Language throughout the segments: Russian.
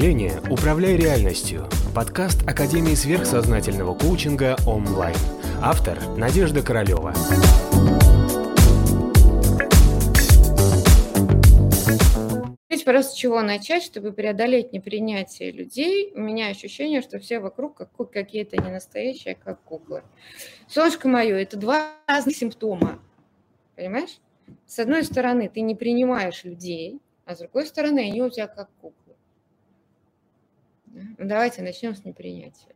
мышления «Управляй реальностью» – подкаст Академии сверхсознательного коучинга онлайн. Автор – Надежда Королева. Просто с чего начать, чтобы преодолеть непринятие людей. У меня ощущение, что все вокруг как, какие-то не настоящие, как куклы. Солнышко мое, это два разных симптома. Понимаешь? С одной стороны, ты не принимаешь людей, а с другой стороны, они у тебя как куклы. Ну, давайте начнем с непринятия.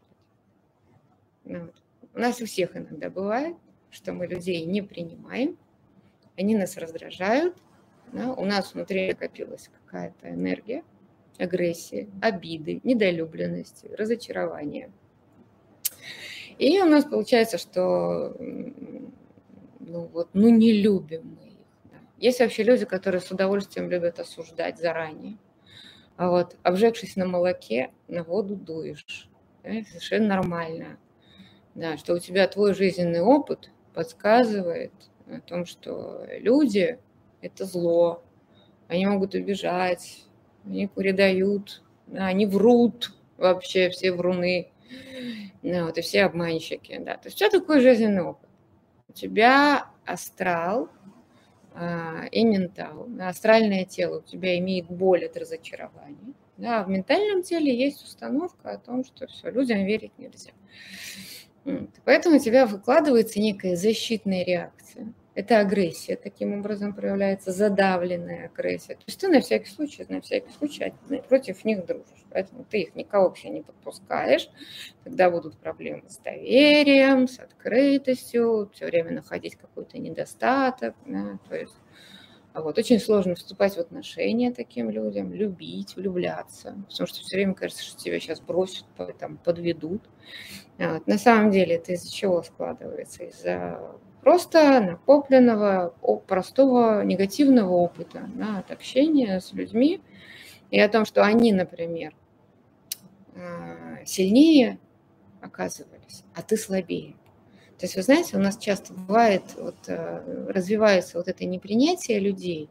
Ну, вот. У нас у всех иногда бывает, что мы людей не принимаем, они нас раздражают, да? у нас внутри накопилась какая-то энергия, агрессии, обиды, недолюбленности, разочарования. И у нас получается, что ну вот, ну не любим мы их. Да. Есть вообще люди, которые с удовольствием любят осуждать заранее. А вот обжегшись на молоке, на воду дуешь. Да, совершенно нормально. Да, что у тебя твой жизненный опыт подсказывает о том, что люди – это зло, они могут убежать, они передают, да, они врут вообще, все вруны, да, вот, и все обманщики. Да. То есть у тебя такой жизненный опыт тебя астрал и ментал. Астральное тело у тебя имеет боль от разочарования. Да, а в ментальном теле есть установка о том, что все, людям верить нельзя. Поэтому у тебя выкладывается некая защитная реакция. Это агрессия таким образом проявляется, задавленная агрессия. То есть ты на всякий случай, на всякий случай против них дружишь. Поэтому ты их никого вообще не подпускаешь. Тогда будут проблемы с доверием, с открытостью, все время находить какой-то недостаток. Да, то есть а вот очень сложно вступать в отношения таким людям, любить, влюбляться, потому что все время кажется, что тебя сейчас бросят, там, подведут. А вот. На самом деле это из-за чего складывается? Из-за просто накопленного, простого негативного опыта да, от общения с людьми и о том, что они, например, а, сильнее оказывались, а ты слабее. То есть, вы знаете, у нас часто бывает, вот, э, развивается вот это непринятие людей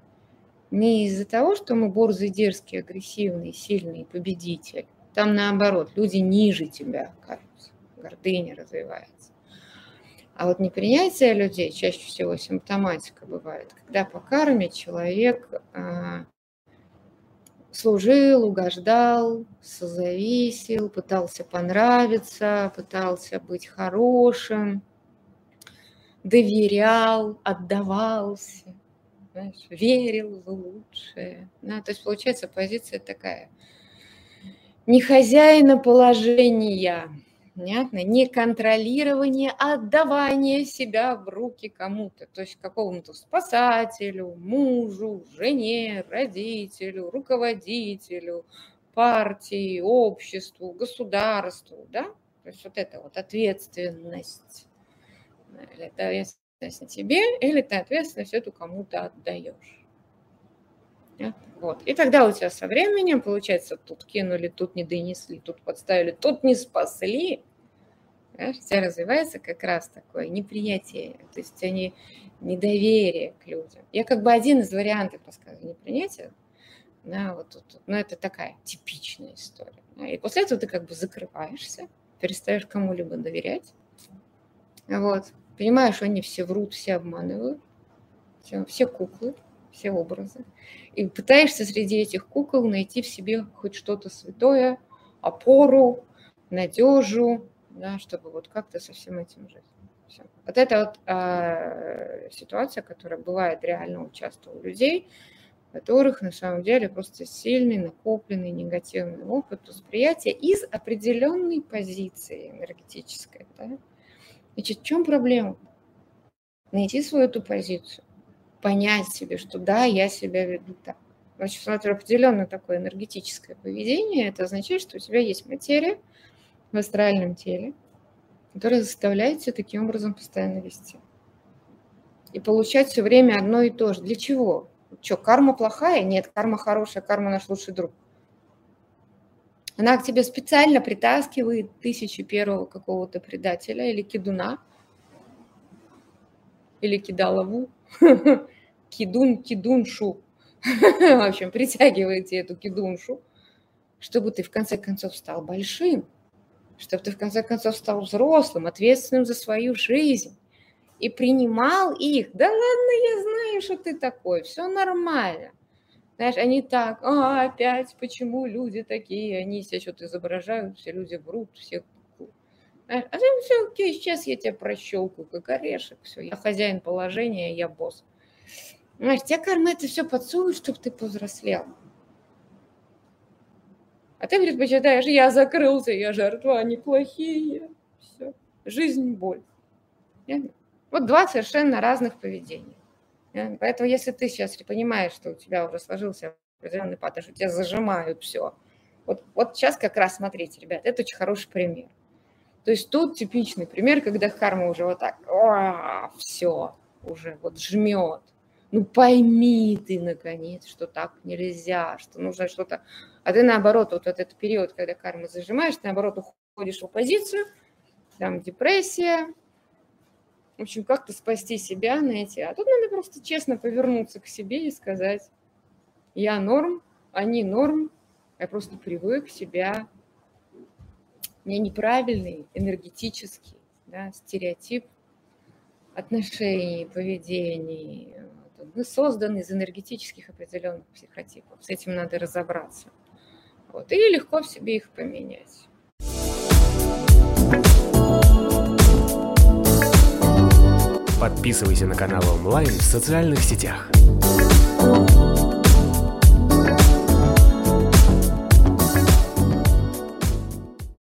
не из-за того, что мы борзый, дерзкий, агрессивный, сильный победитель. Там наоборот, люди ниже тебя кажутся, гордыня развивается. А вот непринятие людей чаще всего симптоматика бывает, когда по карме человек а, служил, угождал, созависел, пытался понравиться, пытался быть хорошим, доверял, отдавался, знаешь, верил в лучшее. Да, то есть получается позиция такая не хозяина положения, Понятно? Не контролирование, а отдавание себя в руки кому-то, то есть какому-то спасателю, мужу, жене, родителю, руководителю, партии, обществу, государству, да? То есть вот это вот ответственность. Или это ответственность на тебе, или ты ответственность эту кому-то отдаешь. Вот. И тогда у тебя со временем, получается, тут кинули, тут не донесли, тут подставили, тут не спасли. Понимаешь? У тебя развивается как раз такое неприятие, то есть они недоверие к людям. Я как бы один из вариантов рассказываю непринятия, да, вот тут, но это такая типичная история. Да, и после этого ты как бы закрываешься, перестаешь кому-либо доверять, вот, понимаешь, они все врут, все обманывают, все, все куклы, все образы. И пытаешься среди этих кукол найти в себе хоть что-то святое, опору, надежу, да, чтобы вот как-то со всем этим жить. Все. Вот это вот э, ситуация, которая бывает реально часто у людей, которых на самом деле просто сильный накопленный негативный опыт восприятия из определенной позиции энергетической. Да? Значит, в чем проблема? Найти свою эту позицию понять себе, что да, я себя веду так. Значит, смотрю, определенно такое энергетическое поведение, это означает, что у тебя есть материя в астральном теле, которая заставляет тебя таким образом постоянно вести. И получать все время одно и то же. Для чего? Что, карма плохая? Нет, карма хорошая, карма наш лучший друг. Она к тебе специально притаскивает тысячи первого какого-то предателя или кидуна, или кидалову, кидун, кидуншу. В общем, притягиваете эту кидуншу, чтобы ты в конце концов стал большим, чтобы ты в конце концов стал взрослым, ответственным за свою жизнь и принимал их. Да ладно, я знаю, что ты такой, все нормально. Знаешь, они так, а, опять, почему люди такие, они себя что-то изображают, все люди врут, все знаешь, а все, окей, сейчас я тебя прощелкаю, как орешек, все, я хозяин положения, я босс. Знаешь, тебе карма это все подсует, чтобы ты повзрослел. А ты предпочитаешь, я закрылся, я жертва, неплохие. Все. Жизнь – боль. Вот два совершенно разных поведения. Поэтому если ты сейчас понимаешь, что у тебя уже сложился определенный паттерн, что тебя зажимают все, вот, вот сейчас как раз смотрите, ребят, это очень хороший пример. То есть тут типичный пример, когда карма уже вот так, все, уже вот жмет. Ну пойми ты, наконец, что так нельзя, что нужно что-то... А ты наоборот, вот этот период, когда карма зажимаешь, ты наоборот уходишь в оппозицию, там депрессия, в общем, как-то спасти себя найти. А тут надо просто честно повернуться к себе и сказать, я норм, они норм, я просто привык себя у меня неправильный энергетический да, стереотип отношений, поведений. Мы созданы из энергетических определенных психотипов. С этим надо разобраться. Вот. И легко в себе их поменять. Подписывайся на канал онлайн в социальных сетях.